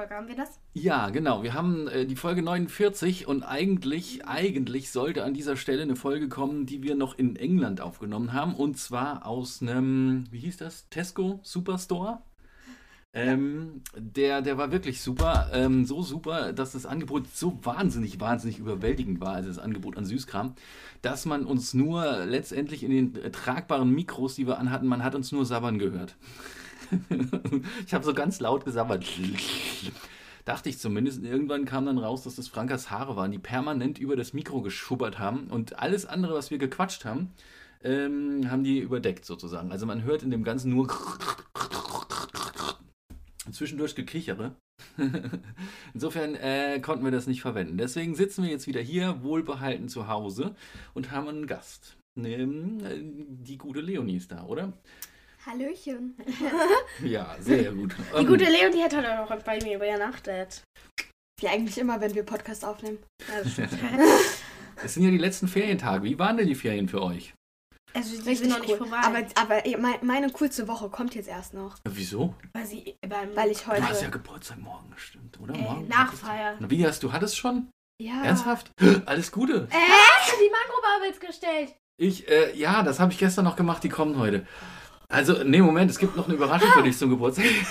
Folge haben wir das? Ja, genau. Wir haben äh, die Folge 49 und eigentlich, eigentlich sollte an dieser Stelle eine Folge kommen, die wir noch in England aufgenommen haben. Und zwar aus einem, wie hieß das? Tesco Superstore. Ähm, der, der war wirklich super. Ähm, so super, dass das Angebot so wahnsinnig, wahnsinnig überwältigend war, also das Angebot an Süßkram, dass man uns nur letztendlich in den äh, tragbaren Mikros, die wir anhatten, man hat uns nur sabbern gehört. ich habe so ganz laut gesabbert. Dachte ich zumindest. Irgendwann kam dann raus, dass das Frankas Haare waren, die permanent über das Mikro geschubbert haben. Und alles andere, was wir gequatscht haben, ähm, haben die überdeckt sozusagen. Also man hört in dem Ganzen nur zwischendurch Gekichere. Insofern äh, konnten wir das nicht verwenden. Deswegen sitzen wir jetzt wieder hier, wohlbehalten zu Hause und haben einen Gast. Ähm, äh, die gute Leonie ist da, oder? Hallöchen. Ja, sehr gut. Die gute Leonie hat heute auch bei mir übernachtet. Wie eigentlich immer, wenn wir Podcast aufnehmen. Ja, das stimmt. Es sind ja die letzten Ferientage. Wie waren denn die Ferien für euch? Also, die sind noch nicht vorbei. Aber, aber mein- meine coolste Woche kommt jetzt erst noch. Wieso? weil, sie beim Weil ich Du heute. hast ja Geburtstag morgen, stimmt, oder? äh, morgen? Nachfeier. Na, wie hast du? Hattest schon? ja. Ernsthaft? Alles Gute. Äh, du die Mangrobabels gestellt? Ich, äh, ja, das habe ich gestern noch gemacht. Die kommen heute. Also, nee, Moment, es gibt noch eine Überraschung für dich zum Geburtstag.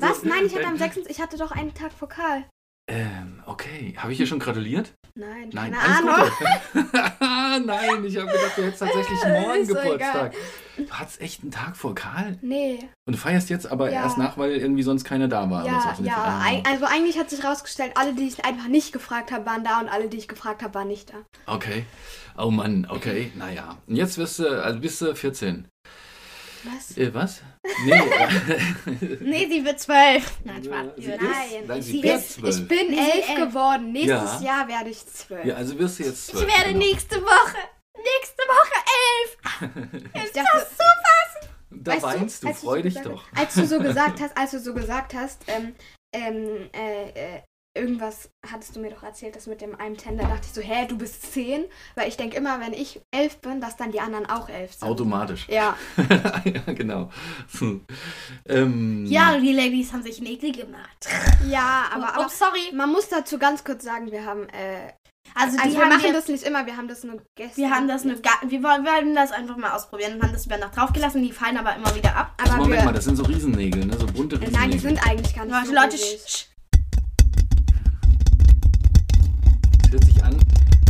Was? Nein, ich hatte am 6. Ich hatte doch einen Tag Vokal. Ähm, okay. Habe ich dir schon gratuliert? Nein, Nein, keine alles Ahnung. Nein, ich habe gedacht, du hättest tatsächlich morgen so Geburtstag. Du hattest echt einen Tag Vokal? Nee. Und du feierst jetzt aber Ja. erst nach, weil irgendwie sonst keiner da war. Ja, so. ja. Ah. Eig- Also eigentlich hat sich rausgestellt, alle, die ich einfach nicht gefragt habe, waren da und alle, die ich gefragt habe, waren nicht da. Okay. Oh Mann, okay. Naja. Und jetzt wirst du, also bist du 14. Was? Äh, was? Nee. äh, Nee, sie wird zwölf. Nein, Spaß. sie ist- Nein, Nein, sie ich, bin, zwölf. ich bin Sie elf elf. geworden. Nächstes Ja. Jahr werde ich zwölf. ja, also wirst du jetzt Ich 12. werde genau. nächste Woche, nächste Woche elf. Ich dachte, Da Weißt du, weinst du, als freu so dich gesagt- doch. Als du so gesagt hast, als du so gesagt hast, ähm, ähm, äh, äh, irgendwas hattest du mir doch erzählt, das mit dem einem Tender, dachte ich so, hä, du bist zehn? Weil ich denke immer, wenn ich elf bin, dass dann die anderen auch elf sind. Automatisch. Ja, ja, genau. Hm. Ähm, Ja, die Ladies haben sich Nägel gemacht. ja, aber, aber oh, sorry. man muss dazu ganz kurz sagen, wir haben, äh, Also, die also wir haben machen wir, das nicht immer, wir haben das nur gestern. wir haben das nur, wir wollen, wir wollen das einfach mal ausprobieren und haben das über Nacht draufgelassen. Die fallen aber immer wieder ab. Also aber Moment wir, mal, das sind so Riesennägel, ne? So bunte Riesennägel. Nein, die sind eigentlich gar nicht Leute, so Leute, Das hört sich an,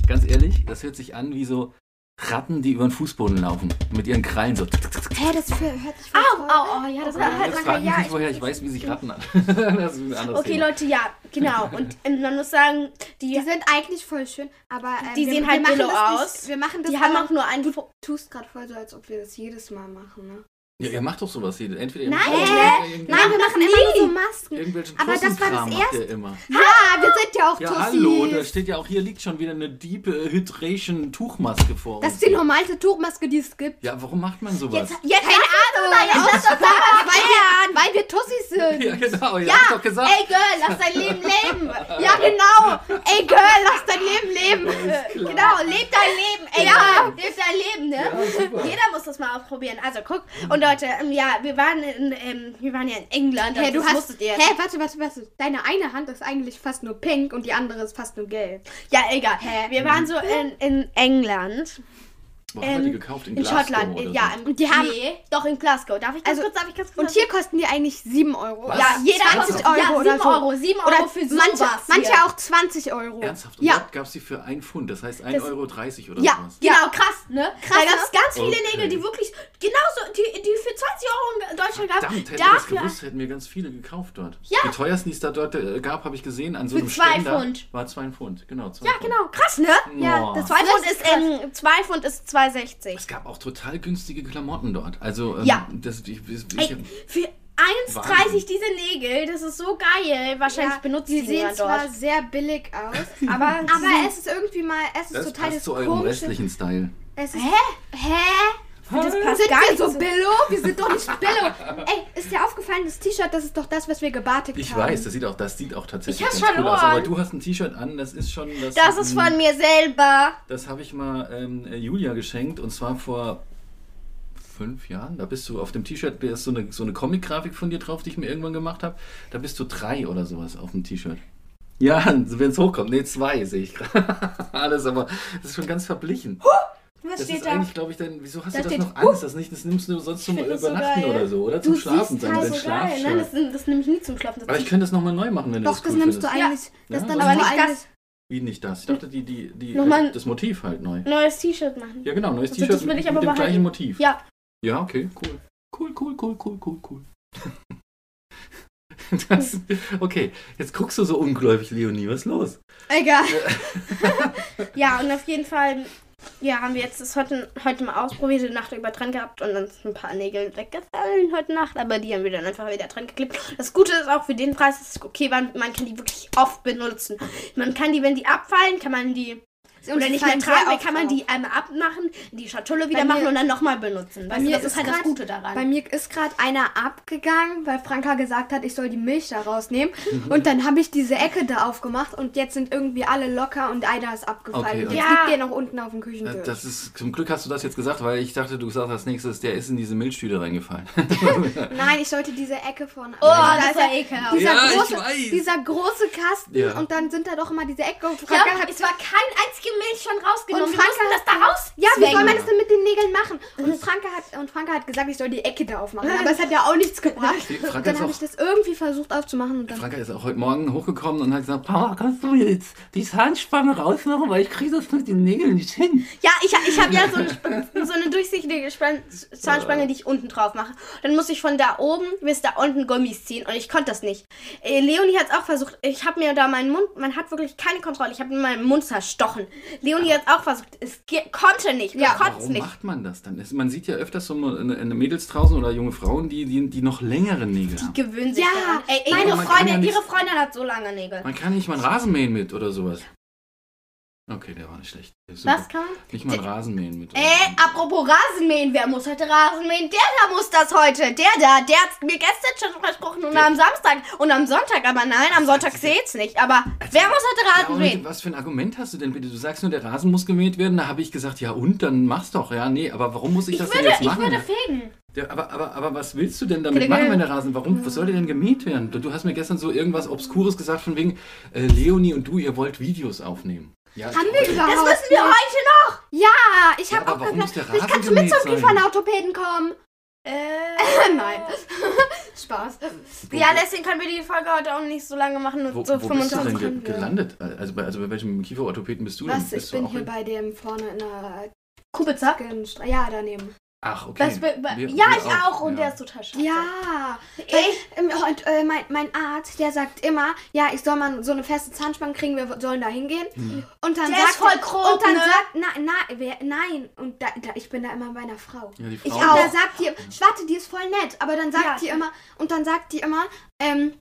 ganz ehrlich, das hört sich an wie so Ratten, die über den Fußboden laufen. Mit ihren Krallen so. Hä, das für, hört sich voll Au, au, an. au, ja, das Oh war Gott. halt Jetzt lange, frag mich ja. nicht, ich- woher ich weiß, wie sich Ratten an. das ist ein anderes Okay, Thema. Leute, ja, genau. Und ähm, man muss sagen, die, Die sind eigentlich voll schön, aber ähm, Die wir, sehen wir halt machen billo das aus. Nicht, wir machen das die haben auch nur einen. Du tust gerade voll so, als ob wir das jedes Mal machen, ne? Ja, ihr macht doch sowas hier. Entweder ihr Nein, macht irgendwelchen- Nein, wir machen immer nur so Masken. Irgendwelchen Aber das war das erste- immer. Ja, wir sind ja auch Ja, Tussis. hallo, da steht ja auch, hier liegt schon wieder eine Deep Hydration Tuchmaske vor Das uns. ist die normalste Tuchmaske, die es gibt. Ja, warum macht man sowas? Jetzt, jetzt Keine Ahnung. jetzt lass doch mal weil, wir, weil wir Tussis sind. ja, genau, ihr Ja, habt doch gesagt. Ey, Girl, lass dein Leben leben. Ja, genau. Ey, Girl, lass dein Leben leben. Genau, leb dein Leben. Ey, Ja. Leb dein Leben, ne? Ja. Jeder muss das mal ausprobieren. Also guck. Und Leute, ähm, ja, wir waren in, ähm, wir waren ja in England. Hä, und du das hast. Hä, warte, warte, warte. Deine eine Hand ist eigentlich fast nur pink und die andere ist fast nur gelb. Ja, egal. Wir waren so in, in England. Wo habt ihr die gekauft? In, In Glasgow Schottland. oder Ja, so? im, Und die haben- nee, doch in Glasgow. Darf ich ganz Also, kurz, darf ich ganz kurz? Und hier kosten die eigentlich 7 Euro. Was? ja, jeder 20 kostet- Euro ja, 7 oder so. Euro. 7 Euro Oder für manche, sowas manche hier. auch 20 Euro. Ernsthaft? Und Ja. dort gab es die für ein Pfund, das heißt 1,30 Das- Euro oder Ja, sowas. genau, krass, ne? Krass, da gab es ganz viele Okay. Nägel, die wirklich genauso, die, die für 20 Euro in Deutschland gab. Verdammt, hätte ich das gewusst, hätten wir ganz viele gekauft dort. Ja. Die teuersten, die es da dort äh, gab, habe ich gesehen, an so Für einem zwei Ständer. Pfund. War zwei Pfund, genau. Zwei Ja, Pfund. genau, krass, ne? Ja, Oh. das Zwei war Pfund richtig ist, ähm, zwei Pfund ist 2,60. Es gab auch total günstige Klamotten dort. Also, ähm, Ja. das, ich, ich, Ey, für 1,30 diese Nägel, das ist so geil. Wahrscheinlich Ja, benutzt die die sehen zwar dort. sehr billig aus, aber, aber es ist irgendwie mal, es ist das total passt das zu eurem komische. restlichen Style. Es ist, Hä? Hä? Das passt Sind gar nicht so billo? Wir sind doch nicht billo. Ey, ist dir aufgefallen, das T-Shirt, das ist doch das, was wir gebartigt Ich haben. weiß, das sieht auch, das sieht auch tatsächlich Ich ganz cool aus. Aber du hast ein T-Shirt an, das ist schon. Das, Das ist von mir selber. Das habe ich mal ähm, Julia geschenkt und zwar vor fünf Jahren. Da bist du auf dem T-Shirt, da ist so eine, so eine Comic-Grafik von dir drauf, die ich mir irgendwann gemacht habe. Da bist du drei oder sowas auf dem T-Shirt. Ja, wenn es hochkommt. Nee, zwei sehe ich gerade. Alles, aber das ist schon ganz verblichen. Was Das steht ist da? eigentlich, glaube ich, dann, wieso hast Da du das steht, noch Angst? Das, nicht, das nimmst du sonst zum das so Übernachten geil. oder so, oder zum Du Schlafen halt dein so geil. Nein, Schlafshirt. das, das nehme ich nie zum Schlafen. Das Aber ich könnte das nochmal neu machen, wenn Doch, du das das cool nimmst du findest. eigentlich. Das Ja, dann aber so nicht eigentlich- das. Wie nicht das? Ich dachte, die, die, die, Nochmal- das Motiv halt neu. neues T-Shirt machen. Ja, genau, neues Also T-Shirt das mit, ich aber mit dem behalten. gleichen Motiv. Ja. Ja, okay, cool. Cool, cool, cool, cool, cool, cool. Das, okay, jetzt guckst du so ungläubig, Leonie. Was ist los? Egal. Ja, und auf jeden Fall, ja, haben wir jetzt das heute, heute mal ausprobiert, die Nacht über dran gehabt und dann sind ein paar Nägel weggefallen heute Nacht, aber die haben wir dann einfach wieder dran geklebt. Das Gute ist auch für den Preis, es okay war, man kann die wirklich oft benutzen. Man kann die, wenn die abfallen, kann man die oder nicht mehr sehr tragen, kann man die einmal abmachen, die Schatulle wieder Bei machen mir- und dann nochmal benutzen. bei Weißt du, mir das ist ist halt das grad- Gute daran. Bei mir ist gerade einer abgegangen, weil Franka gesagt hat, ich soll die Milch da rausnehmen. Und dann habe ich diese Ecke da aufgemacht und jetzt sind irgendwie alle locker und einer ist abgefallen. Okay, und und- jetzt Ja. liegt der noch unten auf dem Äh, Küchentisch. Das ist, zum Glück hast du das jetzt gesagt, weil ich dachte, du sagst als nächstes, der ist in diese Milchtüte reingefallen. Nein, ich sollte diese Ecke von. oh, da das ist war ja ekelhaft. dieser, Ja, ich große, weiß. dieser große Kasten Ja. und dann sind da doch immer diese Ecke. Und Ja, Franka hat es war kein einzige Milch schon rausgenommen. Und wir mussten Franka das da raus. Ja, wie soll man das denn mit den Nägeln machen? Und Franka hat, und Franka hat gesagt, ich soll die Ecke da aufmachen. Aber es hat ja auch nichts gebracht. Und dann habe ich das irgendwie versucht aufzumachen. Und dann Franka ist auch heute Morgen hochgekommen und hat gesagt, Papa, kannst du mir jetzt die Zahnspange rausmachen, weil ich kriege das mit den Nägeln nicht hin. Ja, ich, ich habe ja so eine, so eine durchsichtige Span Zahnspange, die ich unten drauf mache. Dann muss ich von da oben bis da unten Gummis ziehen und ich konnte das nicht. Äh, Leonie hat es auch versucht. Ich habe mir da meinen Mund, man hat wirklich keine Kontrolle. Ich habe mir meinen Mund zerstochen. Leonie hat es auch versucht. Es konnte nicht. Ja, Warum nicht. macht man das dann? Man sieht ja öfters so eine, eine Mädels draußen oder junge Frauen, die, die, die noch längere Nägel haben. Gewöhnen sich Ja, daran. Ey, meine Freundin, ja nicht- ihre Freundin hat so lange Nägel. Man kann nicht mal einen Rasenmähen mit oder sowas. Okay, der war nicht schlecht. Super. Was kann man? Nicht mal Rasenmähen mit. Äh, apropos Rasenmähen, wer muss heute Rasenmähen? Der da muss das heute. Der da, der hat mir gestern schon versprochen und Der- am Samstag und am Sonntag, aber nein, am Sonntag seht's nicht. Aber wer muss heute Ja, Rasen aber mähen? mit, was für ein Argument hast du denn bitte? Du sagst nur, der Rasen muss gemäht werden. Da habe ich gesagt, ja und, dann mach's doch. Ja, nee, aber warum muss ich, Ich das würde, denn jetzt ich machen? würde fegen. Der, aber, aber, aber was willst du denn damit Klingel. machen, wenn der Rasen, warum, was soll der denn gemäht werden? Du, du hast mir gestern so irgendwas Obskures gesagt, von wegen, äh, Leonie und du, ihr wollt Videos aufnehmen. Ja, haben wir überhaupt Das müssen wir nicht. heute noch. Ja, ich Ja, habe aber auch gesagt, Rasen kannst du mit zum? Kiefernorthopäden kommen. Äh, Nein. Spaß. Ja, deswegen können wir die Folge heute auch nicht so lange machen, nur Wo, so wo bist du 25 denn gelandet? Also bei, also bei welchem Kieferorthopäden bist du denn? Was? Bist Ich bin hier bei dem vorne in der Kubica. Stra- Ja, daneben. Ach, okay. Was, wir, Wir- ja, wir ich auch. Und ja. der ist total scheiße. Ja. Ich, Ähm, Und äh, mein, mein Arzt, der sagt immer, ja, ich soll mal so eine feste Zahnspange kriegen, wir sollen da hingehen. Hm. Und dann Der sagt ist voll er- grob, Und dann ne? sagt, na, na, wer, nein. Und da, da, ich bin da immer bei einer Frau. Ja, die Ich, Frau. und da sagt die, warte, die ist voll nett, aber dann sagt Ja, die ich- immer, und dann sagt die immer, ähm,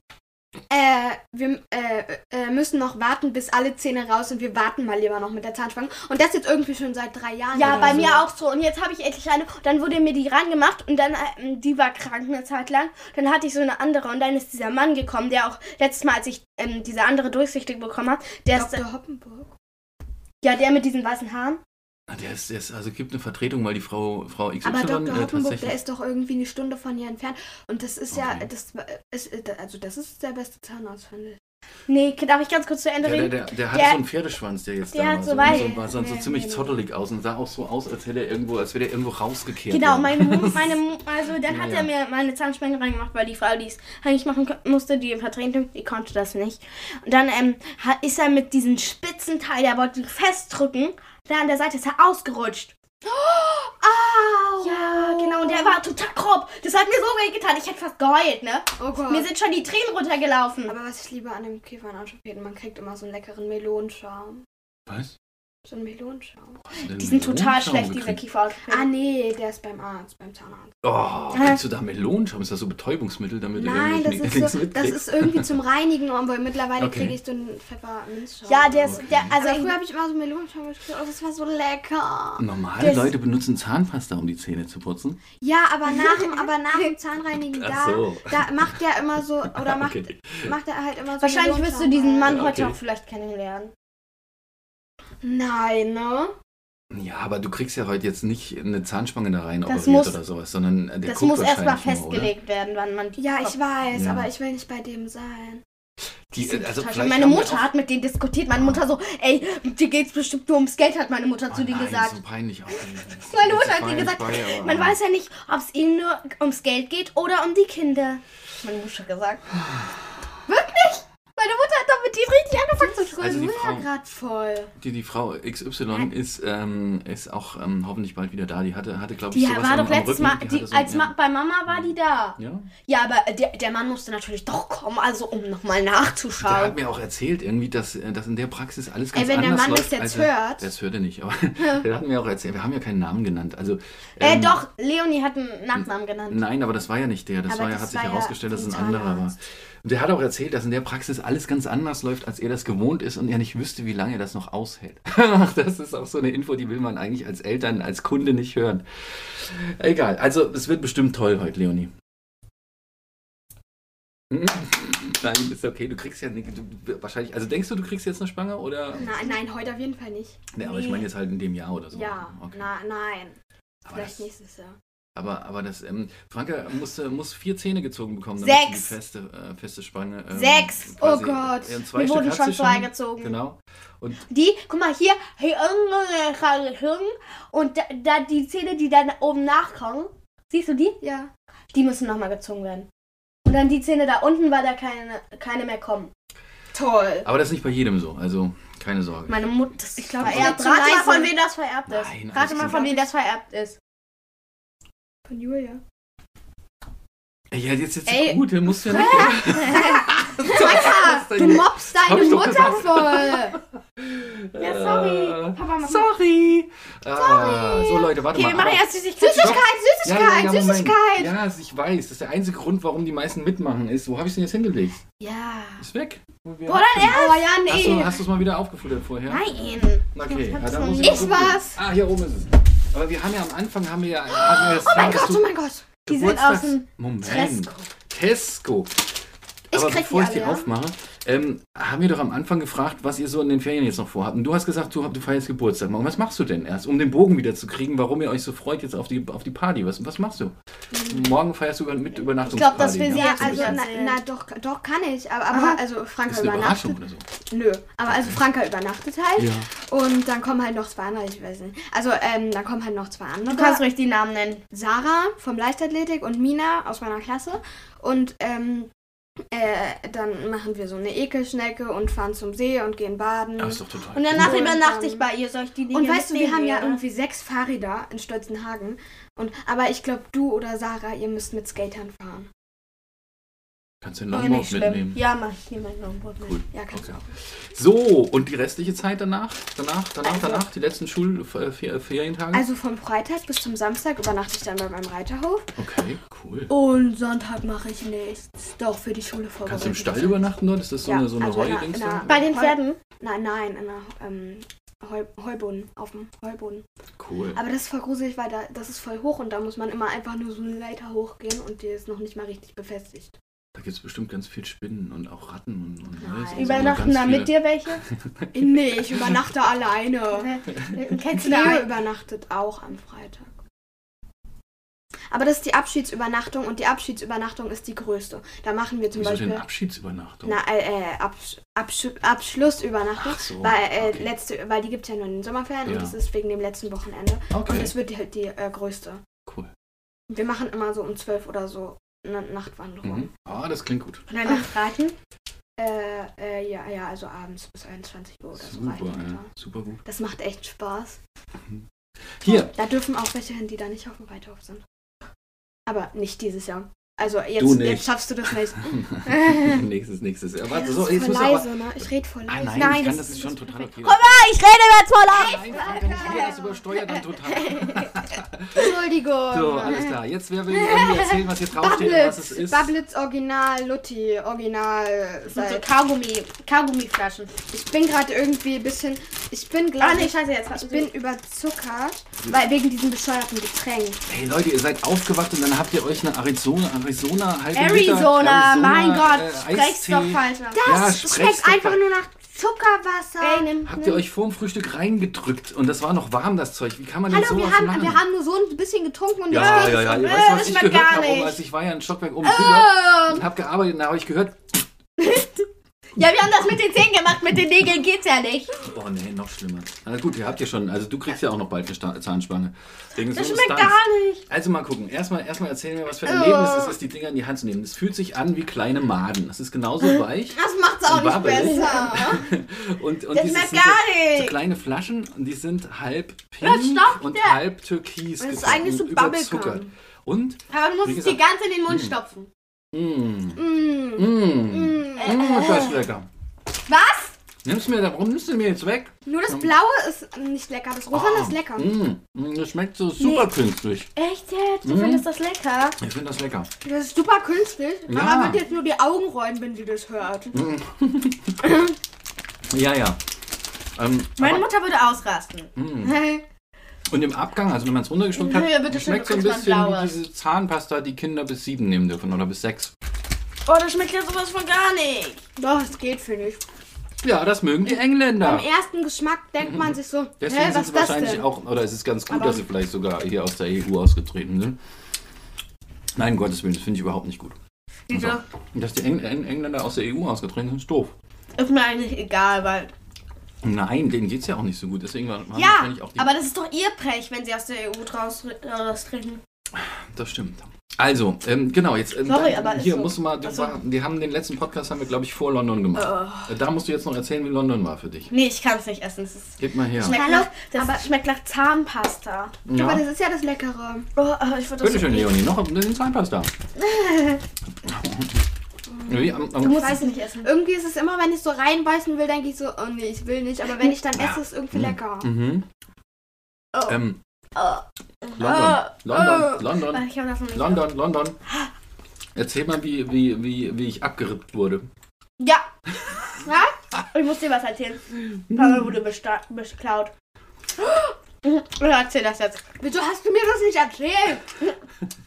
äh, wir äh, äh, müssen noch warten, bis alle Zähne raus sind. Wir warten mal lieber noch mit der Zahnspange. Und das jetzt irgendwie schon seit drei Jahren. Ja, bei so. mir auch so. Und jetzt habe ich endlich eine. Dann wurde mir die reingemacht und dann, äh, die war krank eine Zeit lang. Dann hatte ich so eine andere und dann ist dieser Mann gekommen, der auch letztes Mal, als ich ähm, diese andere durchsichtig bekommen habe, der ist, Dr. Hoppenburg. ja, der mit diesen weißen Haaren. Ah, Der ist, der ist, also gibt eine Vertretung, weil die Frau, Frau XY Aber Dr. äh, Hoppenburg, tatsächlich. der ist doch irgendwie eine Stunde von hier entfernt. Und das ist ja, Okay. das ist, also das ist der beste Zahnarzt, finde ich. Nee, darf ich ganz kurz zu Ende Ja, der, reden? der, der Der- so einen Pferdeschwanz, der jetzt der da hat war. so So, weit- so, war so, Nee, ziemlich nee, zottelig aus und sah auch so aus, als hätte er irgendwo, als wäre der irgendwo rausgekehrt. Genau, worden. meine, meine, also dann Ja, hat ja. er mir meine Zahnspange reingemacht, weil die Frau, die es eigentlich machen musste, die Vertretung, die konnte das nicht. Und dann ähm, hat, ist er mit diesem spitzen Teil, der wollte festdrücken, da an der Seite ist er ausgerutscht. Au! Ja, genau, und der war total grob. Das hat mir so weh getan, ich hätte fast geheult, ne? Oh Gott. Mir sind schon die Tränen runtergelaufen. Aber was ich liebe an dem Kiefernorthopäden, man kriegt immer so einen leckeren Melonenschaum. Was? So du denn Die sind total schlecht, diese gekriegt? Kieferorthopäden. Ah nee, der ist beim Arzt, beim Zahnarzt. Oh, kriegst du da Melonenschaum? Ist das so Betäubungsmittel, damit Nein, du das irgendwie ist, so, das ist irgendwie zum Reinigen, aber mittlerweile Okay. kriege ich so einen Pfefferminzschaum. Ja, der ist, Okay. der, Also also früher habe ich immer so Melonenschaum gekriegt, oh, das war so lecker. Normale Das- Leute benutzen Zahnpasta, um die Zähne zu putzen. Ja, aber nach dem, aber nach dem Zahnreinigen, da, so. da macht der immer so, oder macht, Okay. macht er halt immer so wahrscheinlich wirst du diesen Mann Ja, heute okay. auch vielleicht kennenlernen. Nein, ne? Ja, aber du kriegst ja heute jetzt nicht eine Zahnspange da rein Das operiert muss- oder sowas, sondern der Das guckt muss erstmal wahrscheinlich nur, oder? festgelegt werden, wann man die. Ja, ich weiß, Ja. aber ich will nicht bei dem sein. Die, äh, also. Meine Mutter hat mit denen diskutiert. Meine Mutter so, ey, dir geht's bestimmt nur ums Geld, hat meine Mutter zu Oh denen nein, gesagt. So peinlich auch. Meine Mutter hat ja gesagt, bei, man weiß ja nicht, ob es ihnen nur ums Geld geht oder um die Kinder. Meine Mutter gesagt. Wirklich? Meine Mutter hat doch mit denen richtig angefangen zu schreiben. Also die ja Frau, gerade voll. die, die Frau XY ist, ähm, ist auch ähm, hoffentlich bald wieder da. Die hatte, hatte glaube ich, Die war doch letztes. Mal, Die die, so- als ja. Ma bei Mama war die da. Ja, Ja, aber der, der Mann musste natürlich doch kommen, also um nochmal der hat nachzuschauen. mir auch erzählt irgendwie, dass, äh, dass in der Praxis alles ganz Ey, wenn der Mann läuft. das jetzt er- hört. Das hört er nicht, aber der hat mir auch erzählt, wir haben ja keinen Namen genannt. Also, Äh, ähm, doch, Leonie hat einen Nachnamen genannt. Nein, aber das war ja nicht der. Das, Aber war ja, hat sich ja herausgestellt, dass es ein anderer war. Und der hat auch erzählt, dass in der Praxis alles ganz anders läuft, als er das gewohnt ist und er nicht wüsste, wie lange er das noch aushält. Ach, das ist auch so eine Info, die will man eigentlich als Eltern, als Kunde nicht hören. Egal, also es wird bestimmt toll heute, Leonie. Nein, ist okay, du kriegst ja nicht, du, wahrscheinlich, also denkst du, du kriegst jetzt eine Spange oder? Nein, nein, heute auf jeden Fall nicht. Nee, aber ich meine jetzt halt in dem Jahr oder so. Ja, okay. na, nein. aber, Vielleicht das, nächstes Jahr. Aber, aber das, ähm, Franka muss, äh, muss vier Zähne gezogen bekommen, damit sie die Sechs. feste, äh, feste Spange. Ähm, Sechs. quasi- Oh Gott. äh, zwei Mir Stück wurden hat schon zwei gezogen. Genau. Und Die, guck mal hier, hier und da, da die Zähne, die dann oben nachkommen, siehst du die? Ja. Die müssen nochmal gezogen werden. Und dann die Zähne da unten, weil da keine, keine mehr kommen. Toll. Aber das ist nicht bei jedem so, also keine Sorge. Meine Mutter, ich glaub, glaube, sind zu Rate mal, von wem das vererbt ist. Nein, Rate mal, von wem das vererbt ist. Von Julia. Ey, ja, jetzt jetzt Ey. gut, du musst ja nicht. Alter, du mobst deine Mutter voll. Ja, sorry. Äh, Papa, Sorry. Ah, so Leute, warte Okay, mal. wir machen erst Süßigkeit. Süßigkeit, Süßigkeit, ja, ja. Süßigkeit. Ja, ich weiß. Das ist der einzige Grund, warum die meisten mitmachen, ist, wo habe ich denn jetzt hingelegt? Ja. Ist weg. Boah, dann erst. Oh ja, Hast du nee. hast du es mal wieder aufgefuttert vorher? Nein. Okay, Ich ja, dann muss ich, Ich war's. Ah, hier oben ist es. Aber wir haben ja am Anfang haben wir ja, das Oh mein Gott, oh mein Gott. Die sind aus dem Moment. Tesco. Tesco. Ich Aber krieg bevor die ich die alle, aufmache, ähm, haben wir doch am Anfang gefragt, was ihr so in den Ferien jetzt noch vorhabt. Und du hast gesagt, du, du feierst Geburtstag. Und was machst du denn erst, um den Bogen wieder zu kriegen, warum ihr euch so freut jetzt auf die, auf die Party? Was, was machst du? Morgen feierst du mit Übernachtungsparty. das will sie Ja, also, na, na doch, doch kann ich. Aber, aber also Franka ist eine übernachtet. oder so. Nö. Aber also Franka übernachtet halt. Ja. Und dann kommen halt noch zwei andere, ich weiß nicht. Also, ähm, dann kommen halt noch zwei andere. Du kannst ruhig die Namen nennen. Sarah vom Leichtathletik und Mina aus meiner Klasse. Und ähm, äh, dann machen wir so eine Ekelschnecke und fahren zum See und gehen baden. Das ist doch total Und danach Und übernachte ich bei ihr. Soll ich die Dinge Und weißt du, wir haben ja oder? irgendwie sechs Fahrräder in Stolzenhagen. Und, aber ich glaube, du oder Sarah, ihr müsst mit Skatern fahren. Kannst du den Oh, Longboard nicht schlimm. mitnehmen. Ja, mach ich nehme mein Longboard mit. Cool. Ja, kannst Okay. du auch. So, und die restliche Zeit danach? Danach, danach, Also- danach? Die letzten Schul äh, Ferientage? Also vom Freitag bis zum Samstag übernachte ich dann bei meinem Reiterhof. okay, cool. Und Sonntag mache ich nichts. Doch, für die Schule vorbereitet. Kannst du im Stall übernachten dort? Ist das so Ja, eine, so eine also Heudings? Bei den Pferden? Nein, nein, in einer ähm, Heu Heuboden, auf dem Heuboden. Cool. Aber das ist voll gruselig, weil da, das ist voll hoch und da muss man immer einfach nur so eine Leiter hochgehen und die ist noch nicht mal richtig befestigt. Da gibt es bestimmt ganz viel Spinnen und auch Ratten und, und alles. Also Übernachten da ganz mit dir welche? Nee, ich übernachte alleine. Kennst du da einen? übernachtet auch am Freitag. Aber das ist die Abschiedsübernachtung und die Abschiedsübernachtung ist die größte. Da machen wir zum Wieso Beispiel denn Abschiedsübernachtung? na, äh, äh, Absch Absch Abschlussübernachtung. Ach so, Weil, äh, okay. letzte, weil die gibt es ja nur in den Sommerferien Ja. und das ist wegen dem letzten Wochenende. Und Okay, es wird halt die äh, größte. cool. Wir machen immer so um 12 oder so Nachtwanderung. Mhm. Ah, das klingt gut. Oder Nachtraten? Äh, äh, ja, ja, also abends bis 21 Uhr oder so Super, reiten wir ja, super gut. Das macht echt Spaß. Hier, Da dürfen auch welche hin, die da nicht auf dem Reiterhof sind. Aber nicht dieses Jahr. Also jetzt, Du nicht. jetzt schaffst du das nicht. nächstes, nächstes. Ja, warte, so, jetzt voll muss aber. leise, ne? Ich rede voll Ah, leise. nein, Nein, ich kann, das das ist schon total okay. Guck mal, ich rede jetzt voll laut! Nein, wenn ich das übersteuert, dann total. Entschuldigung. So, alles klar. Jetzt, wer will irgendwie erzählen, was hier draufsteht und was es ist? Bablitz Original, Lutti, Original. Seit. Kaugummi, Kaugummiflaschen. Ich bin gerade irgendwie ein bisschen. Ich bin, Ah, glaube nee, ich, scheiße, jetzt hast ich bin überzuckert, weil wegen diesem bescheuerten Getränk. Hey Leute, ihr seid aufgewacht und dann habt ihr euch eine Arizona, Arizona, halbe Arizona, Liter, mein Gott, äh, sprech's doch falsch. Das Ja, schmeckt doch einfach nur nach Zuckerwasser. Ey, nimm, Habt ihr euch vorm Frühstück reingedrückt und das war noch warm, das Zeug. Wie kann man Hallo, sowas wir haben, machen? wir haben nur so ein bisschen getrunken und ja, jetzt ja, ja. geht's. Weißt du, was das ich gehört gar habe, um, als ich war ja ein Stockwerk oben drüber und habe gearbeitet und da habe ich gehört, Ja, wir haben das mit den Zähnen gemacht, mit den Nägeln geht's ja nicht. oh nee, noch schlimmer. Na gut, ihr habt ja schon, also du kriegst ja auch noch bald eine Sta- Zahnspange. Wegen Das so schmeckt Stunts. gar nicht. Also mal gucken. Erstmal, erstmal erzählen wir, was für ein Oh. Erlebnis es ist, die Dinger in die Hand zu nehmen. Es fühlt sich an wie kleine Maden. Das ist genauso weich. Das macht's auch nicht besser. Und, und Das dieses schmeckt gar so, so nicht. kleine Flaschen und die sind halb pink und halb türkis. Das ist eigentlich so überzuckert. Und Aber du musst es dir gesagt- ganz in den Mund stopfen. Mh, Mm. mh, mh, das ist lecker. Was? Nimmst du mir, warum nimmst du mir jetzt weg? Nur das Blaue ist nicht lecker, das Rosa Ah, ist lecker. mh, mh, das schmeckt so super künstlich. Echt jetzt? Du Mhm. findest das lecker? Ich finde das lecker. Das ist super künstlich. Ja. Mama wird jetzt nur die Augen rollen, wenn sie das hört. Ja, ja. Ähm, Meine Mutter würde ausrasten. Hey. Und im Abgang, also wenn man es runtergeschluckt hat, Ja, bitte schön, schmeckt so ein bisschen wie diese Zahnpasta, die Kinder bis sieben nehmen dürfen oder bis sechs. Oh, das schmeckt ja sowas von gar nicht. Doch, es geht, finde ich. Ja, das mögen die Engländer. Beim ersten Geschmack denkt man sich so, Deswegen hä, sind was sie ist das wahrscheinlich denn? auch, oder es ist ganz gut, Aber- dass sie vielleicht sogar hier aus der EU ausgetreten sind. Nein, um Gottes Willen, das finde ich überhaupt nicht gut. Wieso? Also, dass die Eng Eng Engländer aus der EU ausgetreten sind, ist doof. Ist mir eigentlich egal, weil. Nein, denen geht es ja auch nicht so gut. Deswegen waren waren Ja, wahrscheinlich auch die. aber das ist doch ihr Pech, wenn sie aus der EU draus- raustreten. das stimmt. Also, ähm, genau, jetzt ähm, Sorry, aber ist hier so. musst du mal, du Ach so. war, wir haben den letzten Podcast, haben wir glaube ich vor London gemacht. Äh, Da musst du jetzt noch erzählen, wie London war für dich. Nee, ich kann es nicht essen. Es ist, Gib mal her. schmeckt, Hallo, nach, das aber- schmeckt nach Zahnpasta. Aber Ja. das ist ja das Leckere. Oh, aber ich würde das Bitte schön, Leonie, noch ein bisschen Zahnpasta. Wie, am, Du am, musst weiß es nicht essen. Irgendwie ist es immer, wenn ich so reinbeißen will, denke ich so, oh nee, ich will nicht. Aber wenn ich dann esse, ist es irgendwie lecker. mhm. Oh. ähm, Oh. London, Ah, London, ah. London, davon nicht London, London. Erzähl mal, wie, wie, wie, wie ich abgerippt wurde. Ja. Was? Ich muss dir was erzählen. Papa wurde beklaut. Oder erzähl das jetzt. Wieso hast du mir das nicht erzählt?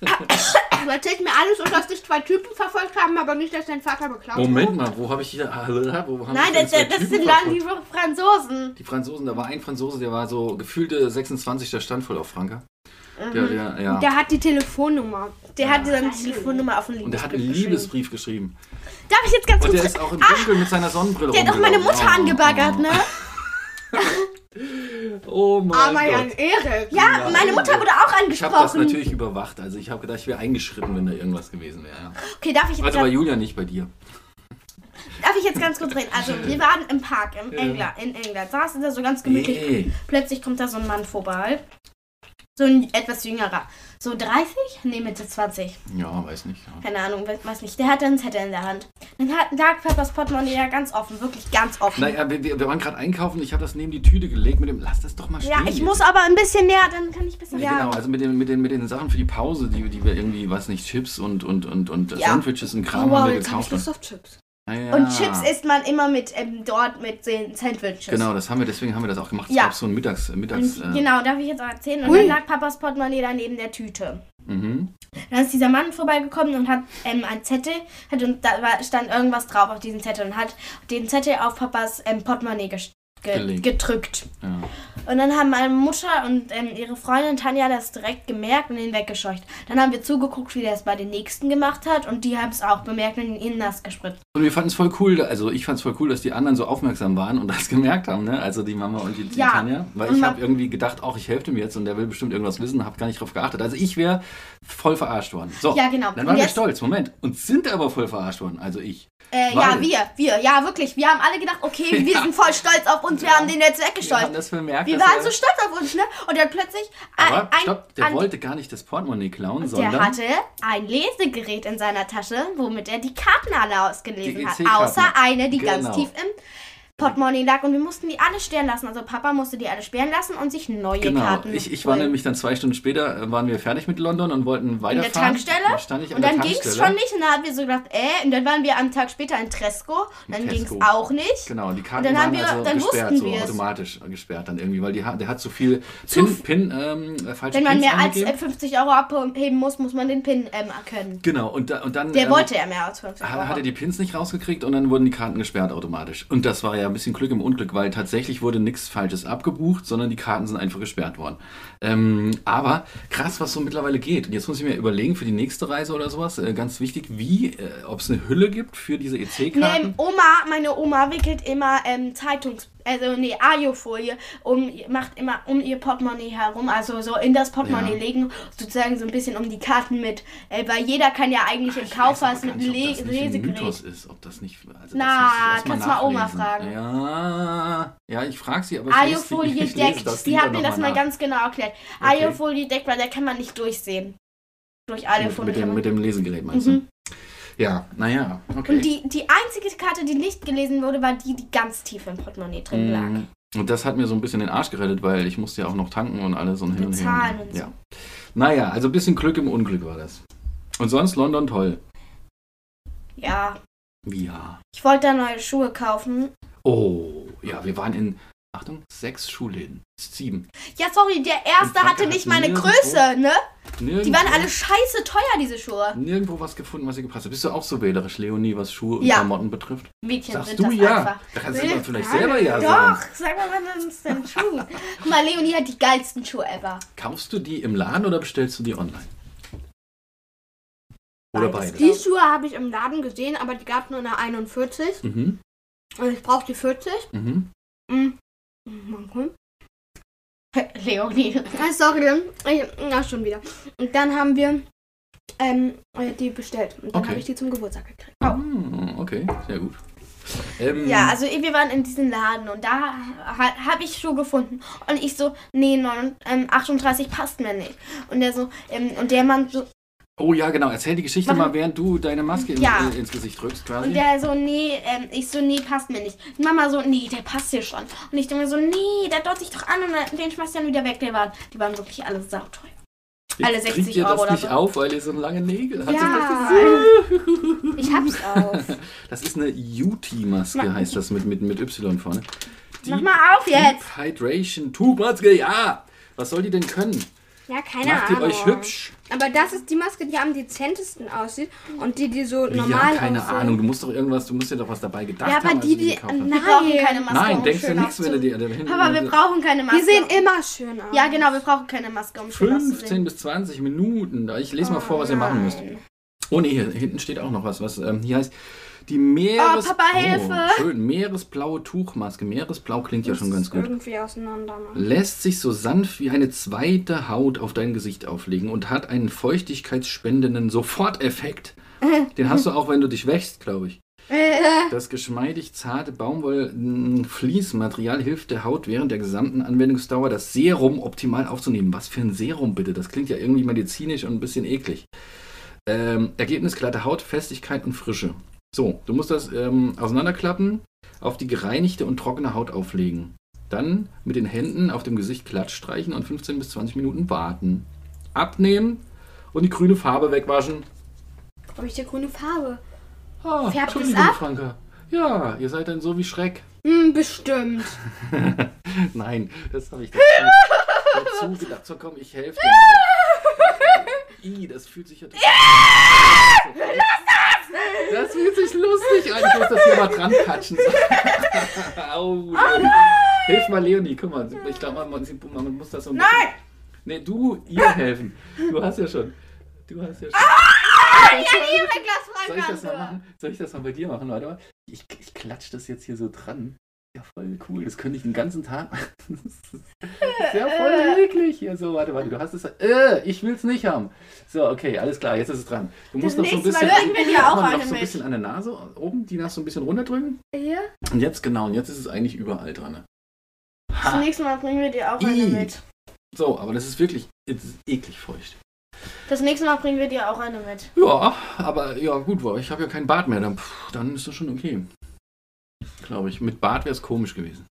Du erzählst mir alles und dass dich zwei Typen verfolgt haben, aber nicht, dass dein Vater beklaut Moment mal, wo habe ich hier. Wo haben Nein, das, das sind lang die? Franzosen. Die Franzosen, da war ein Franzose, der war so gefühlte 26, der stand voll auf Franka. Der, der, ja. Der hat die Telefonnummer. Der hat seine Telefonnummer auf dem Und der hat einen Liebesbrief Liebesbrief geschrieben. Darf ich jetzt ganz Und der kurz... ist auch im Dunkeln mit seiner Sonnenbrille Der hat auch meine. Mutter angebaggert, ne? Oh mein Aber Gott. Jan Erik. Ja, Ja, meine Mutter wurde auch Ich habe das angesprochen. natürlich überwacht. Also ich habe gedacht, ich wäre eingeschritten, wenn da irgendwas gewesen wäre. Ja. Okay, darf ich jetzt... Also bei Julia nicht bei dir. Darf ich jetzt ganz kurz reden? Also, wir waren im Park im Ja. England, in England, saßen da so ganz gemütlich. Hey. Plötzlich kommt da so ein Mann vorbei. So ein etwas jüngerer. So 30? Nee, Mitte 20. Ja, weiß nicht. Ja. Keine Ahnung, we- weiß nicht. Der hatte einen Zettel in der Hand. Dann hat, lag Peppers Portemonnaie ja ganz offen, wirklich ganz offen. Naja, wir, wir waren gerade einkaufen. Ich habe das neben die Tüte gelegt mit dem. Lass das doch mal stehen. ja, ich jetzt. muss aber ein bisschen näher, dann kann ich ein bisschen Ja, genau, also mit den, mit, den, mit den Sachen für die Pause, die, die wir irgendwie, weiß nicht, Chips und, und, und, und Ja. Sandwiches und Oh, Kram wow, haben wir jetzt hab ich gekauft. Lust auf Chips. Ja, ja. Und Chips isst man immer mit ähm, dort mit den Sandwiches. Genau, das haben wir, deswegen haben wir das auch gemacht. Es Ja. gab so ein Mittags... Mittags Und, äh, genau, darf ich jetzt auch erzählen? Und Hui. dann lag Papas Portemonnaie da neben der Tüte. mhm. Dann ist dieser Mann vorbeigekommen und hat ähm, einen Zettel, hat, und da war, stand irgendwas drauf auf diesem Zettel und hat den Zettel auf Papas ähm, Portemonnaie ge gedrückt. Ja. Und dann haben meine Mutter und ähm, ihre Freundin Tanja das direkt gemerkt und ihn weggescheucht. Dann haben wir zugeguckt, wie der es bei den nächsten gemacht hat und die haben es auch bemerkt und ihn nass gespritzt. Und wir fanden es voll cool, also ich fand es voll cool, dass die anderen so aufmerksam waren und das gemerkt haben, ne? Also die Mama und die, die Ja. Tanja. Weil Und ich habe irgendwie gedacht, auch ich helfe dem jetzt und der will bestimmt irgendwas wissen, habe gar nicht drauf geachtet. Also ich wäre voll verarscht worden. So, Ja, genau. dann waren wir stolz, Moment. Und sind aber voll verarscht worden, also ich. Äh, ja, wir, wir, ja, wirklich. Wir haben alle gedacht, okay, wir sind voll stolz auf uns, wir haben den jetzt Wir weggescheucht. das bemerkt. Wir waren so stolz auf uns, ne? Und dann plötzlich ein, Aber ein, stopp, der wollte gar nicht das Portemonnaie klauen, Der sondern hatte ein Lesegerät in seiner Tasche, womit er die Karten alle ausgelesen hat. EC-Karten. Außer eine, die ganz Genau. tief im Portemonnaie lag. Und wir mussten die alle sperren lassen. Also Papa musste die alle sperren lassen und sich neue Genau, Karten ich, ich war nämlich dann zwei Stunden später, äh, waren wir fertig mit London und wollten in weiterfahren. der Tankstelle. Da stand ich und dann ging es schon nicht. Und dann haben wir so gedacht, äh, und dann waren wir am Tag später in Tresco. Und dann ging es auch nicht. Genau, die Karten Und dann haben waren wir- also dann gesperrt, so wir es. automatisch gesperrt dann irgendwie, weil die, der hat so viel Zu Pin, Pin ähm, äh, falsche Wenn man Pins mehr als angegeben. äh, 50 Euro abheben muss, muss man den PIN ähm, können. Genau, und, da, und dann Der ähm, wollte ja mehr als 50 hat, Euro. hat er die Pins nicht rausgekriegt und dann wurden die Karten gesperrt automatisch. Und das war ja ein bisschen Glück im Unglück, weil tatsächlich wurde nichts Falsches abgebucht, sondern die Karten sind einfach gesperrt worden. Ähm, aber krass, was so mittlerweile geht. Und jetzt muss ich mir überlegen für die nächste Reise oder sowas, äh, ganz wichtig, wie, äh, ob es eine Hülle gibt für diese Nee, EC-Karten. Oma, meine Oma wickelt immer ähm, Zeitungs... Also, nee, Ajofolie um, macht immer um ihr Portemonnaie herum, also so in das Portemonnaie Ja. legen, sozusagen so ein bisschen um die Karten mit, äh, weil jeder kann ja eigentlich im Ich weiß aber Kaufhaus mit Le nicht ein Lesegerät. Mythos ist, ob das nicht. Also Na, das kannst mal Oma fragen. Ja, ja, ich frage sie, aber ich Ajofolie deckt, lieber hat mir das mal nach. ganz genau erklärt. Okay. Ajofolie deckt, weil da kann man nicht durchsehen. Durch Ajofolie mit, mit dem Lesegerät meinst Mhm. du? Ja, naja, okay. Und die, die einzige Karte, die nicht gelesen wurde, war die, die ganz tief im Portemonnaie drin lag. Mm, Und das hat mir so ein bisschen den Arsch gerettet, weil ich musste ja auch noch tanken und alles und hin und her. Und so. Ja. Naja, also ein bisschen Glück im Unglück war das. Und sonst London toll. Ja, Ja. ich wollte da neue Schuhe kaufen. Oh, ja, wir waren in, Achtung, sechs Schulläden. Sieben. Ja, sorry, der erste hatte hat nicht meine nirgendwo- Größe, ne? Nirgendwo, Die waren alle scheiße teuer, diese Schuhe. nirgendwo was gefunden, was ihr gepasst hat. Bist du auch so wählerisch, Leonie, was Schuhe und Ja. Klamotten betrifft? Mädchen Sagst sind du das ja. einfach. Da kannst du mal vielleicht selber ja Doch, sagen. sag mal, was sind das denn Schuhe? Guck mal, Leonie hat die geilsten Schuhe ever. Kaufst du die im Laden oder bestellst du die online? Oder Beides. beides? Die Schuhe habe ich im Laden gesehen, aber die gab nur eine 41. Mhm. Und ich brauche die 40. Mhm. Mhm. Gucken. Leonie. Ah, sorry, ich, na schon wieder. Und dann haben wir ähm, äh, die bestellt. Und dann Okay. habe ich die zum Geburtstag gekriegt. Hm, okay, sehr gut. Ähm, Ja, also wir waren in diesem Laden und da ha, habe ich Schuhe gefunden. Und ich so, nee, 9, ähm, 38 passt mir nicht. Und der so, ähm, und der Mann so, Oh ja, genau. Erzähl die Geschichte Machen- mal, während du deine Maske in, Ja. äh, ins Gesicht drückst, quasi. und der so, nee, ähm, ich so, nee, passt mir nicht. Die Mama so, nee, der passt hier schon. Und ich denke so, nee, der dort sich doch an und den schmeißt du dann wieder weg. Der waren, die waren wirklich alle sauteuer. alle 60 Kriegt ihr Euro das nicht so. auf, weil ihr so lange Nägel habt? Ja, ich hab's auf. Das ist eine UT-Maske, Ma- heißt das mit, mit, mit Y vorne. Mach mal auf jetzt. Deep Hydration Tuchmaske, ja! Was soll die denn können? Ja, keine Macht ihr Ahnung. euch hübsch? Aber das ist die Maske, die am dezentesten aussieht und die, die so normal ja, keine aussehen. Ahnung. Du musst doch irgendwas, du musst dir doch was dabei gedacht Ja, haben, aber als die, die. gekauft hast. Wir brauchen keine Nein. Maske. Nein, um denkst du nichts, wenn du dir da hinten... Papa, wir brauchen keine Maske. Die sehen immer schön aus. Ja, genau, wir brauchen keine Maske, um schön 15 auszusehen. bis 20 Minuten. Ich lese mal vor, was ihr machen müsst. Nein. Oh nee, hier hinten steht auch noch was, was ähm, hier heißt die Meeres... Oh, Papa, Hilfe! schön, meeresblaue Tuchmaske. Meeresblau klingt ja schon ganz gut. Irgendwie auseinander. Ne? Lässt sich so sanft wie eine zweite Haut auf dein Gesicht auflegen und hat einen feuchtigkeitsspendenden Soforteffekt. Den hast du auch, wenn du dich wäschst, glaube ich. Das geschmeidig zarte Baumwoll-Fließmaterial hilft der Haut während der gesamten Anwendungsdauer das Serum optimal aufzunehmen. Was für ein Serum bitte? Das klingt ja irgendwie medizinisch und ein bisschen eklig. Ähm, Ergebnis glatte Haut, Festigkeit und Frische. So, du musst das ähm, auseinanderklappen, auf die gereinigte und trockene Haut auflegen. Dann mit den Händen auf dem Gesicht glatt streichen und 15 bis 20 Minuten warten. Abnehmen und die grüne Farbe wegwaschen. Habe ich die grüne Farbe? Ah, Färbt es ab? Franka. Ja, ihr seid dann so wie Schreck. Hm, bestimmt. Nein, das habe ich dazu, dazu gedacht. So, komm, ich helfe dir. I, das fühlt sich ja... Das fühlt sich lustig an. Ich muss das hier mal dran patschen. Au. Hilf mal Leonie, guck mal. Ich glaube, man, man muss das so ein bisschen... Nein! Nee, du ihr helfen. Du hast ja schon... Du hast ja schon... Ihr Glas Soll ich das mal machen? Soll ich das mal bei dir machen? Warte mal. Ich, ich klatsch das jetzt hier so dran. Ja, voll cool. Das könnte ich den ganzen Tag machen. Das ist ja voll eklig. Hier, so, warte, warte. Du hast es. Äh, ich will es nicht haben. So, okay, alles klar. Jetzt ist es dran. Du musst noch so ein bisschen. Mal wir dir auch eine noch so ein mit. bisschen an der Nase oben. Die Nase so ein bisschen runterdrücken. Hier? Und jetzt, genau. Und jetzt ist es eigentlich überall dran. Das nächste Mal bringen wir dir auch eine I. mit. So, aber das ist wirklich. Es ist eklig feucht. Das nächste Mal bringen wir dir auch eine mit. Ja, aber ja, gut, ich habe ja kein Bart mehr. Dann, pff, dann ist das schon okay. Glaube ich. Mit Bart wäre es komisch gewesen.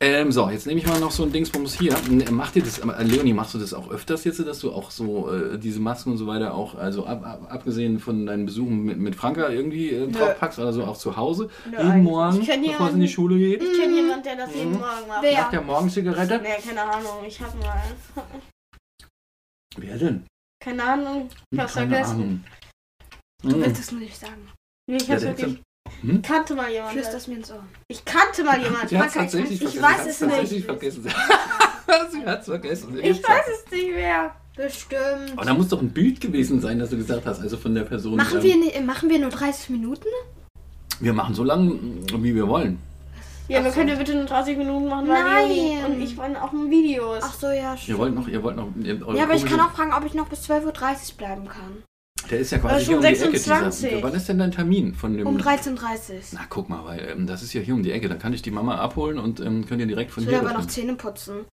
Ähm, so, jetzt nehme ich mal noch so ein Dingsbums hier. N- Macht ihr das, äh, Leonie, machst du das auch öfters jetzt, dass du auch so äh, diese Masken und so weiter auch, also ab, ab, abgesehen von deinen Besuchen mit, mit Franka irgendwie äh, draufpackst oder so auch zu Hause? Nö, jeden. Morgen, bevor es in die jemanden- Schule geht? Ich kenne jemanden, der das jeden Mhm. Morgen macht. Wer? Nach der Morgenzigarette? Nee, keine Ahnung. Ich hab mal. Wer denn? Keine Ahnung. Ich hab's Keine vergessen. Ahnung. Du willst es nur nicht sagen. Nee, ich Ja, hab's der, wirklich. Ich kannte mal jemanden. Flüster es mir ins Ohr. Ich kannte mal jemanden. Sie hat tatsächlich ich vergessen. weiß es nicht. vergessen. Sie hat es vergessen. Ich weiß es nicht mehr. Bestimmt. Aber da muss doch ein Bild gewesen sein, das du gesagt hast, also von der Person. Machen ähm, wir, ni- machen wir nur 30 Minuten? wir machen so lange, wie wir wollen. Ja, wir so. können ja bitte nur 30 Minuten machen, weil Nein. Leonie und ich waren auch im Videos. Ach so, ja, Ihr stimmt. wollt noch, ihr wollt noch. Ihr, Ja, aber ich kann auch fragen, ob ich noch bis 12.30 Uhr bleiben kann. Der ist ja quasi schon hier um die Ecke. 26. Dieser, wann ist denn dein Termin von dem? Um 13.30 Uhr. Na, guck mal, weil ähm, das ist ja hier um die Ecke. Da kann ich die Mama abholen und ähm, könnt ihr direkt von Ich will hier aber noch. Zähne putzen.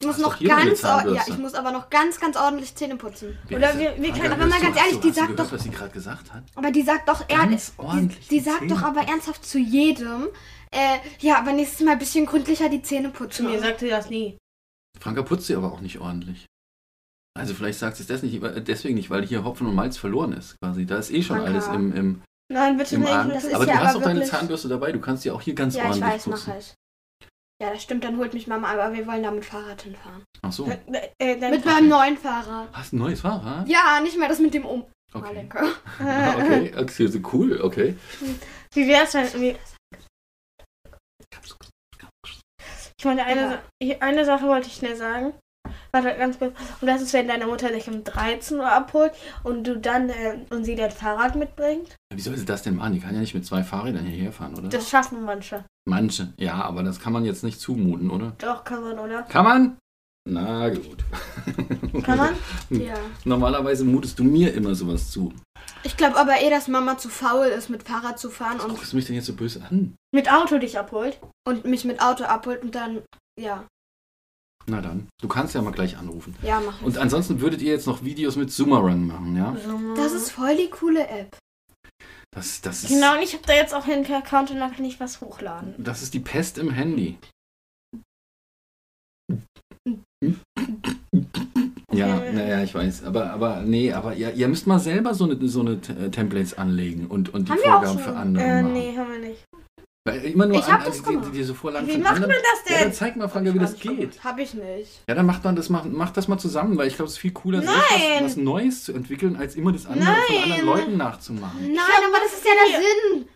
Ich muss noch ganz, ja, ich muss aber noch ganz, ganz ordentlich Zähne putzen. Oder wir- wir können- aber mal ganz du- ehrlich, hast die hast sagt gehört, doch- was sie gerade gesagt hat? Aber die sagt doch Ganz die, die sagt Zähne. doch aber ernsthaft zu jedem, äh, ja, aber nächstes Mal ein bisschen gründlicher die Zähne Zu putzen. mir sagte sie das nie. Franka putzt sie aber auch nicht ordentlich. Also vielleicht sagt sie es des nicht, deswegen nicht, weil hier Hopfen und Malz verloren ist quasi. Da ist eh schon Franka. alles im, im, Nein, bitte im nicht. Arm. das ist Aber du ja hast aber doch deine Zahnbürste dabei, du kannst sie auch hier ganz ja, ich ordentlich weiß, putzen. mach ich. Ja, das stimmt, dann holt mich Mama, aber wir wollen da mit Fahrrad hinfahren. Ach so. Äh, äh, Mit meinem neuen Fahrrad. Hast du ein neues Fahrrad? Ja, nicht mehr das mit dem Um. Okay. Ah, okay, okay, cool, okay. Wie wär's, wenn. Wie, ich meine, eine, Ja. Ich- eine Sache wollte ich schnell sagen. Warte, ganz kurz. Und das ist, wenn deine Mutter dich um 13 Uhr abholt und du dann äh, und sie dein Fahrrad mitbringt. Wie soll sie das denn machen? Die kann ja nicht mit zwei Fahrrädern hierher fahren, oder? Das schaffen manche. Manche, ja, aber das kann man jetzt nicht zumuten, oder? Doch, kann man, oder? Kann man? Na gut. Kann man? Ja. Normalerweise mutest du mir immer sowas zu. Ich glaube aber eh, dass Mama zu faul ist, mit Fahrrad zu fahren Was und, guckst du mich denn jetzt so böse an? Mit Auto dich abholt. und mich mit Auto abholt und dann, ja, Na dann, du kannst ja mal gleich anrufen. ja, machen. Und ansonsten würdet ihr jetzt noch Videos mit Zoomerun machen, ja? Das ist voll die coole App. Das, das, ist, Genau, und ich habe da jetzt auch einen Account und da kann ich was hochladen. das ist die Pest im Handy. Ja, Okay. naja, ich weiß. Aber, aber nee, aber ihr, ihr müsst mal selber so eine, so eine Templates anlegen und, und die Haben wir auch Vorgaben schon. für andere Äh, machen. nee, haben wir nicht. Weil immer nur Ich an- das die, gemacht. die, diese Vorlagen Wie von macht anderen. man das Ja, dann denn? zeig mal, Franka, wie das geht. Hab ich nicht. Ja, dann macht man das, macht, macht das mal zusammen, weil ich glaube, es ist viel cooler, Nein! selbst was, was Neues zu entwickeln, als immer das andere von Nein! anderen Leuten nachzumachen. Nein, aber das ist ja der Sinn.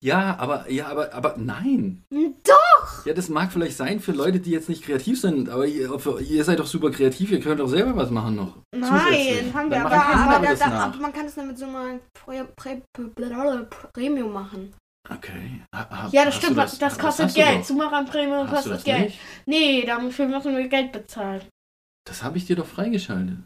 Ja, aber, ja, aber, aber nein. Doch. Ja, das mag vielleicht sein für Leute, die jetzt nicht kreativ sind, aber ihr, ihr seid doch super kreativ, ihr könnt doch selber was machen noch. Nein, haben wir Dann aber. aber, da, nach. aber man kann es dann mit so einem Pre Pre Pre Premium machen. Okay. Ha- Ja, das stimmt, das, das kostet du Geld. Sumaran du kostet das Geld. nicht? Nee, dafür müssen wir Geld bezahlen. Das habe ich dir doch freigeschaltet.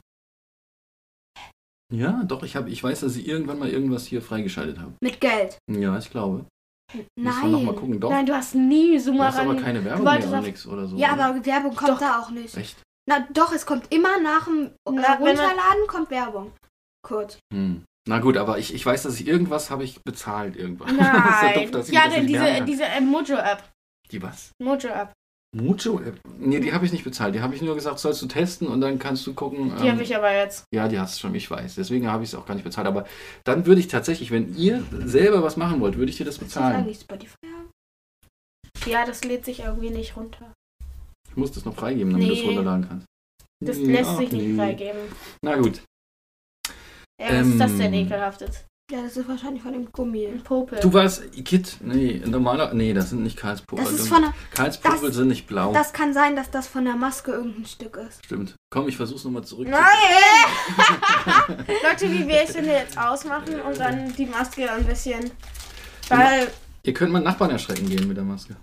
Ja, doch, ich, hab, ich weiß, dass ich irgendwann mal irgendwas hier freigeschaltet habe. Mit Geld. Ja, ich glaube. Wir noch mal Nein. gucken. Doch, Nein, du hast nie du hast aber Sumaran. keine Werbung mehr oder nichts oder so. Ja, oder? aber Werbung kommt Doch. da auch nicht. Echt? Na doch, es kommt immer nach dem Na, wenn man- Runterladen kommt Werbung. Kurz. Hm. Na gut, aber ich, ich weiß, dass ich irgendwas habe ich bezahlt irgendwann. Das ist ja Nein. doof, ich ja, denn diese, diese äh, Mojo-App. Die was? Mojo-App. Mucho-App? Nee, die habe ich nicht bezahlt. Die habe ich nur gesagt, sollst du testen und dann kannst du gucken. Die ähm, habe ich aber jetzt. Ja, die hast du schon, ich weiß. Deswegen habe ich es auch gar nicht bezahlt. Aber dann würde ich tatsächlich, wenn ihr selber was machen wollt, würde ich dir das bezahlen. eigentlich Spotify? Ja, das lädt sich irgendwie nicht runter. Ich muss das noch freigeben, damit du es Nee. runterladen kannst. Das Nee, lässt sich nicht nee. freigeben. Na gut. Ja, was ist das denn Ähm. ekelhaftes? Ja, das ist wahrscheinlich von dem Gummi. Ein Popel. Du warst, Kit, nee, normaler, nee, das sind nicht Karlspopel. Das ist von der, Karlspopel das- sind nicht blau. das kann sein, dass das von der Maske irgendein Stück ist. Stimmt. Komm, ich versuch's nochmal zurück. Nein! Leute, wie wir es denn jetzt ausmachen und dann die Maske ein bisschen. Weil. Ihr könnt meinen Nachbarn erschrecken gehen mit der Maske.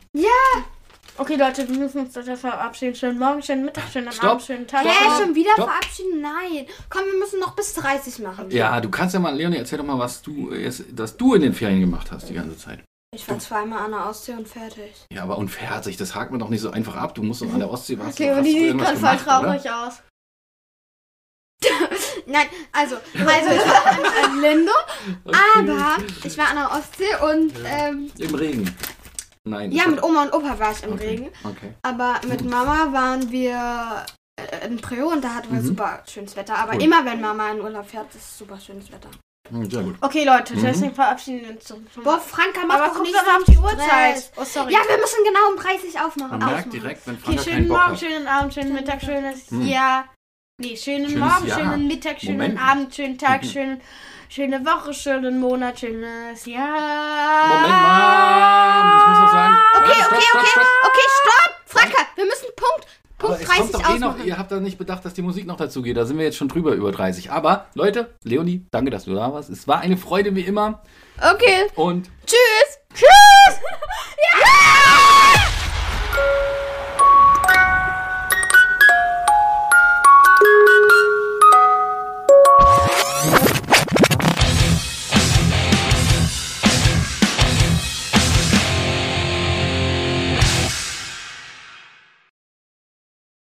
Okay, Leute, wir müssen uns dafür verabschieden. Schönen Morgen, schönen Mittag, schönen Stopp. Abend, schönen Tag. Hä, Stopp. schon wieder Stopp. verabschieden? Nein. Komm, wir müssen noch bis 30 machen. Ja, du kannst ja mal, Leonie, erzähl doch mal, was du, jetzt, dass du in den Ferien gemacht hast die ganze Zeit. Ich war zweimal an der Ostsee und fertig. Ja, aber unfertig, das hakt man doch nicht so einfach ab. Du musst doch an der Ostsee was. Okay, und die sieht gerade voll traurig aus. Nein, also, also ich war an, an Lindo, aber ich war an der Ostsee und ähm, Im Regen. Nein. ja, mit Oma und Opa war ich im okay. Regen. Okay. Aber mit Mama waren wir äh, in Preo und da hatten wir Mhm. super schönes Wetter. Aber Cool. immer wenn Mama in Urlaub fährt, ist super schönes Wetter. Sehr gut. Okay, Leute, Mhm. deswegen verabschieden wir uns zum. Boah, Franka, mach aber doch guck nicht auf die. Uhrzeit. Oh, sorry. Ja, wir müssen genau um 30 aufmachen. Man merkt direkt, wenn Okay, Franka keinen schönen Bock Morgen, hat. schönen Abend, schönen Mittag, schönes Hm. Jahr. Nee, schönen Schönes Morgen, Jahr. schönen Mittag, schönen Moment. Abend, schönen Tag, Mhm. schönen schöne Woche, schönen Monat, schönes Jahr. Moment mal, ich muss noch sagen. Okay, okay, stopp, okay, stopp. okay, stopp! Franka, wir müssen Punkt, Aber Punkt kommt 30 doch eh noch, ihr habt da nicht bedacht, dass die Musik noch dazu geht. Da sind wir jetzt schon drüber über 30. Aber Leute, Leonie, danke, dass du da warst. Es war eine Freude wie immer. Okay, Und tschüss. Tschüss. Ja!